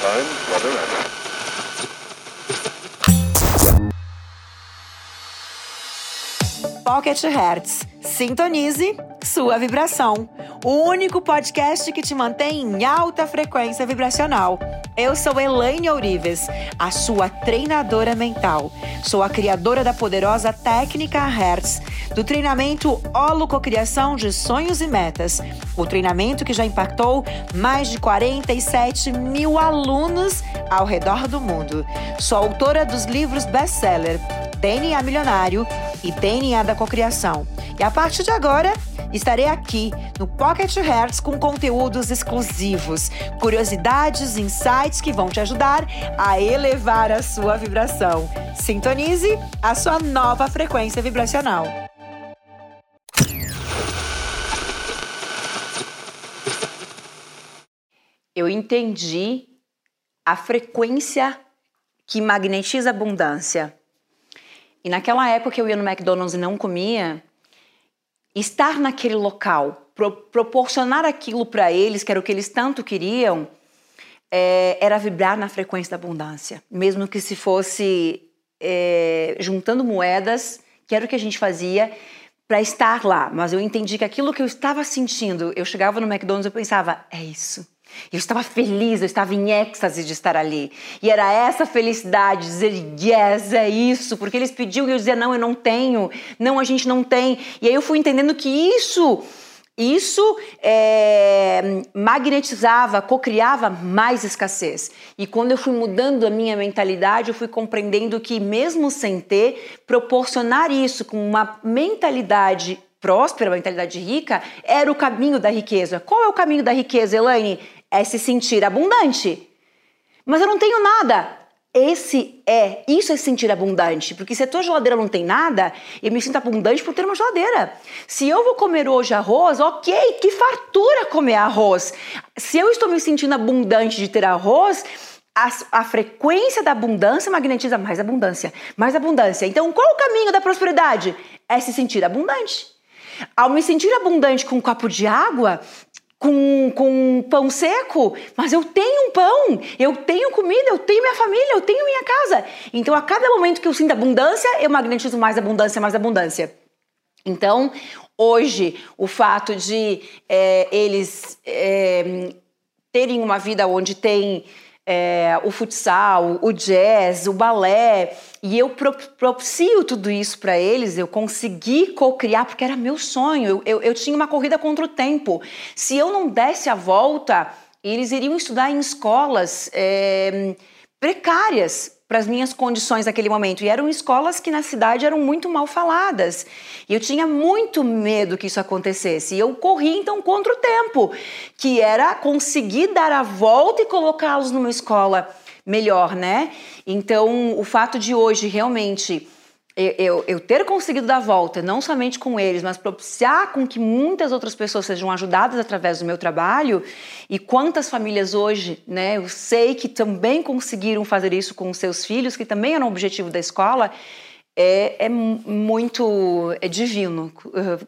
time, weather, and Pocket Hertz. Sintonize sua vibração. O único podcast que te mantém em alta frequência vibracional. Eu sou Elaine Ourives, a sua treinadora mental. Sou a criadora da poderosa técnica Hertz, do treinamento Holococriação de Sonhos e Metas. O treinamento que já impactou mais de 47 mil alunos ao redor do mundo. Sou autora dos livros best-seller DNA Milionário e DNA da Cocriação. E a partir de agora, estarei aqui no Pocket Hertz com conteúdos exclusivos, curiosidades, insights que vão te ajudar a elevar a sua vibração. Sintonize a sua nova frequência vibracional. Eu entendi a frequência que magnetiza abundância. E naquela época eu ia no McDonald's e não comia, estar naquele local, pro, proporcionar aquilo para eles, que era o que eles tanto queriam, é, era vibrar na frequência da abundância. Mesmo que se fosse é, juntando moedas, que era o que a gente fazia, para estar lá. Mas eu entendi que aquilo que eu estava sentindo, eu chegava no McDonald's e pensava, é isso. Eu estava feliz, eu estava em êxtase de estar ali. E era essa felicidade, dizer yes, é isso, porque eles pediam e eu dizia não, eu não tenho, não, a gente não tem. E aí eu fui entendendo que isso, isso é, magnetizava, cocriava mais escassez. E quando eu fui mudando a minha mentalidade, eu fui compreendendo que mesmo sem ter, proporcionar isso com uma mentalidade próspera, uma mentalidade rica, era o caminho da riqueza. Qual é o caminho da riqueza, Elaine? É se sentir abundante. Mas eu não tenho nada. Esse é, isso é se sentir abundante, porque se a tua geladeira não tem nada, eu me sinto abundante por ter uma geladeira. Se eu vou comer hoje arroz, ok, que fartura comer arroz. Se eu estou me sentindo abundante de ter arroz, a, a, frequência da abundância magnetiza mais abundância, mais abundância. Então, qual o caminho da prosperidade? É se sentir abundante. Ao me sentir abundante com um copo de água, com, com pão seco, mas eu tenho um pão, eu tenho comida, eu tenho minha família, eu tenho minha casa. Então, a cada momento que eu sinto abundância, eu magnetizo mais abundância, mais abundância. Então, hoje, o fato de é, eles é, terem uma vida onde tem é, o futsal, o jazz, o balé, e eu propicio tudo isso para eles, eu consegui co-criar, porque era meu sonho, eu, eu, eu, tinha uma corrida contra o tempo. Se eu não desse a volta, eles iriam estudar em escolas é, precárias, para as minhas condições naquele momento. E eram escolas que na cidade eram muito mal faladas. E eu tinha muito medo que isso acontecesse. E eu corri então contra o tempo, que era conseguir dar a volta e colocá-los numa escola melhor, né? Então, o fato de hoje realmente eu, eu, ter conseguido dar volta, não somente com eles, mas propiciar com que muitas outras pessoas sejam ajudadas através do meu trabalho, e quantas famílias hoje, né, eu sei que também conseguiram fazer isso com seus filhos, que também era um objetivo da escola, é, é muito é divino. Eu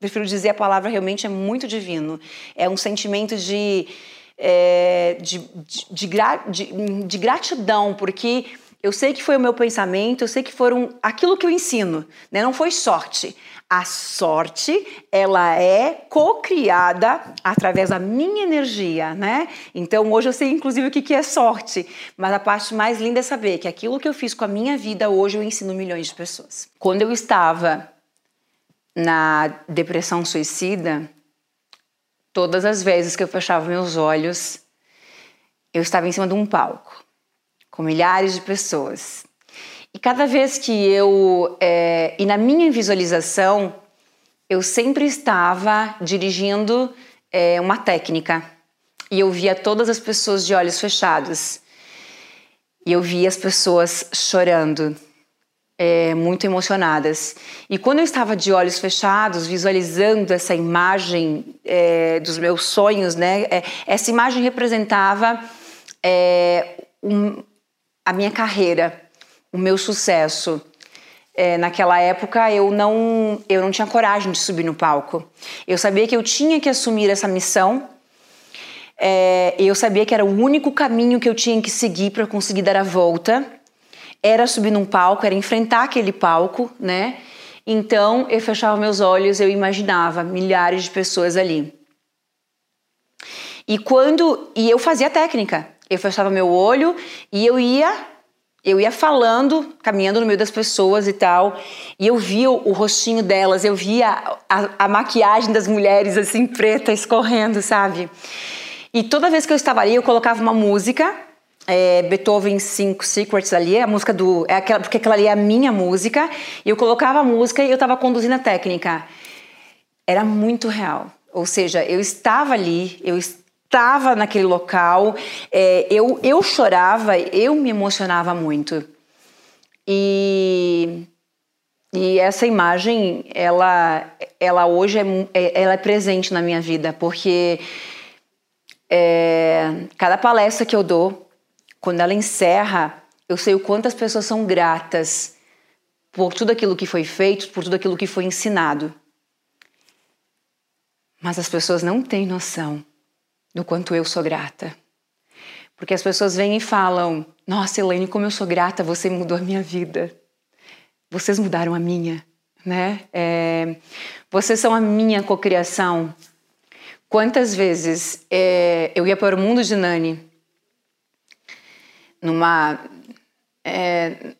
prefiro dizer a palavra realmente é muito divino. É um sentimento de, é, de, de, de, de gratidão, porque eu sei que foi o meu pensamento, eu sei que foram aquilo que eu ensino, né? Não foi sorte. A sorte, ela é co-criada através da minha energia, né? Então, hoje eu sei inclusive o que é sorte, mas a parte mais linda é saber que aquilo que eu fiz com a minha vida, hoje eu ensino milhões de pessoas. Quando eu estava na depressão suicida, todas as vezes que eu fechava meus olhos, eu estava em cima de um palco com milhares de pessoas. E cada vez que eu, é, e na minha visualização, eu sempre estava dirigindo é, uma técnica e eu via todas as pessoas de olhos fechados e eu via as pessoas chorando, é, muito emocionadas. E quando eu estava de olhos fechados, visualizando essa imagem é, dos meus sonhos, né, é, essa imagem representava é, um, a minha carreira, o meu sucesso. É, naquela época eu não eu não tinha coragem de subir no palco. Eu sabia que eu tinha que assumir essa missão É, eu sabia que era o único caminho que eu tinha que seguir para conseguir dar a volta. Era subir num palco, era enfrentar aquele palco, né? Então eu fechava meus olhos, eu imaginava milhares de pessoas ali. E quando e eu fazia técnica, eu fechava meu olho e eu ia eu ia falando, caminhando no meio das pessoas e tal, e eu via o, rostinho delas, eu via a, a, maquiagem das mulheres assim preta escorrendo, sabe? E toda vez que eu estava ali, eu colocava uma música, é, Beethoven 5 Secrets ali, a música do. É aquela, porque aquela ali é a minha música, e eu colocava a música e eu estava conduzindo a técnica. Era muito real. Ou seja, eu estava ali, eu estava naquele local, é, eu, eu chorava, eu me emocionava muito. E, e essa imagem, ela, ela hoje é, é ela é presente na minha vida, porque é, cada palestra que eu dou, quando ela encerra, eu sei o quanto as pessoas são gratas por tudo aquilo que foi feito, por tudo aquilo que foi ensinado. Mas as pessoas não têm noção do quanto eu sou grata. Porque as pessoas vêm e falam: Nossa, Elaine, como eu sou grata, você mudou a minha vida. Vocês mudaram a minha, né? É, vocês são a minha cocriação. Quantas vezes é, eu ia para o mundo de Nani numa é,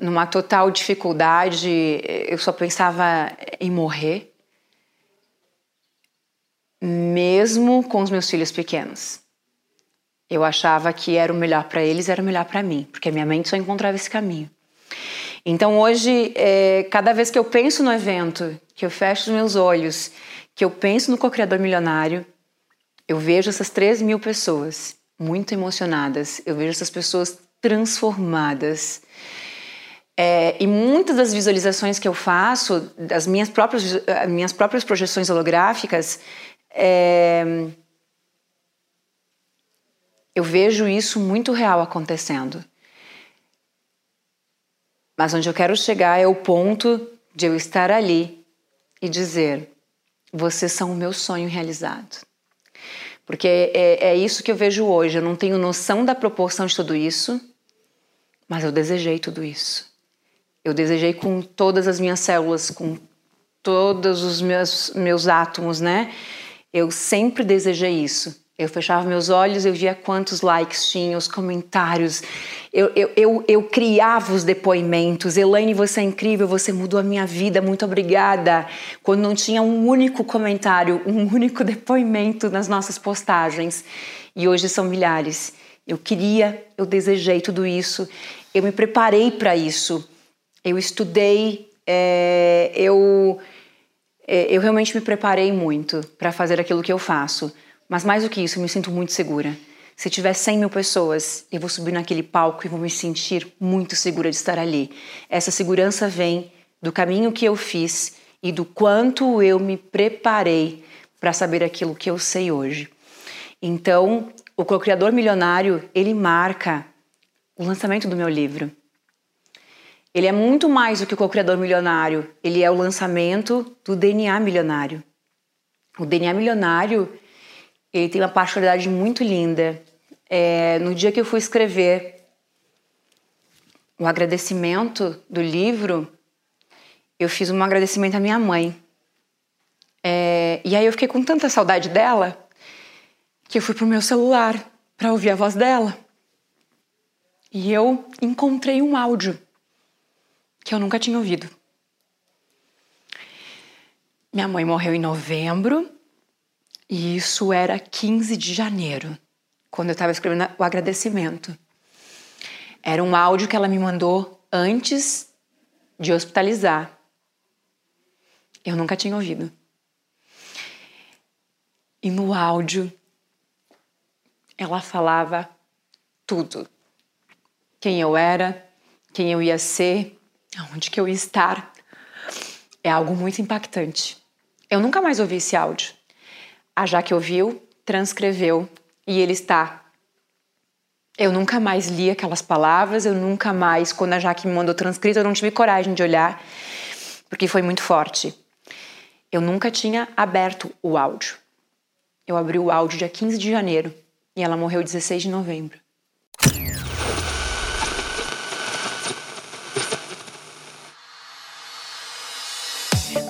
numa total dificuldade, eu só pensava em morrer mesmo com os meus filhos pequenos. Eu achava que era o melhor para eles, era o melhor para mim, porque a minha mente só encontrava esse caminho. Então hoje, é, cada vez que eu penso no evento, que eu fecho os meus olhos, que eu penso no co-criador milionário, eu vejo essas 3 mil pessoas muito emocionadas, eu vejo essas pessoas transformadas. É, e muitas das visualizações que eu faço, das minhas próprias, minhas próprias projeções holográficas, é... Eu vejo isso muito real acontecendo. Mas onde eu quero chegar é o ponto de eu estar ali e dizer: vocês são o meu sonho realizado. Porque é, é, isso que eu vejo hoje. Eu não tenho noção da proporção de tudo isso, mas eu desejei tudo isso. Eu desejei com todas as minhas células, com todos os meus, meus átomos, né? Eu sempre desejei isso. Eu fechava meus olhos, eu via quantos likes tinha, os comentários. Eu, eu, eu, eu, criava os depoimentos. Elaine, você é incrível, você mudou a minha vida, muito obrigada. Quando não tinha um único comentário, um único depoimento nas nossas postagens. E hoje são milhares. Eu queria, eu desejei tudo isso. Eu me preparei para isso. Eu estudei, é, eu eu realmente me preparei muito para fazer aquilo que eu faço. Mas mais do que isso, eu me sinto muito segura. Se tiver 100 mil pessoas, eu vou subir naquele palco e vou me sentir muito segura de estar ali. Essa segurança vem do caminho que eu fiz e do quanto eu me preparei para saber aquilo que eu sei hoje. Então, o co-criador milionário, ele marca o lançamento do meu livro. Ele é muito mais do que o co-criador milionário, ele é o lançamento do DNA milionário. O DNA milionário, ele tem uma particularidade muito linda. É, no dia que eu fui escrever o agradecimento do livro, eu fiz um agradecimento à minha mãe. É, e aí eu fiquei com tanta saudade dela que eu fui pro meu celular para ouvir a voz dela. E eu encontrei um áudio que eu nunca tinha ouvido. Minha mãe morreu em novembro e isso era 15 de janeiro, quando eu estava escrevendo o agradecimento. Era um áudio que ela me mandou antes de hospitalizar. Eu nunca tinha ouvido. E no áudio, ela falava tudo. Quem eu era, quem eu ia ser, aonde que eu ia estar. É algo muito impactante. Eu nunca mais ouvi esse áudio. A Jaque ouviu, transcreveu e ele está. Eu nunca mais li aquelas palavras, eu nunca mais, quando a Jaque me mandou transcrito, eu não tive coragem de olhar, porque foi muito forte. Eu nunca tinha aberto o áudio. Eu abri o áudio dia 15 de janeiro E ela morreu 16 de novembro.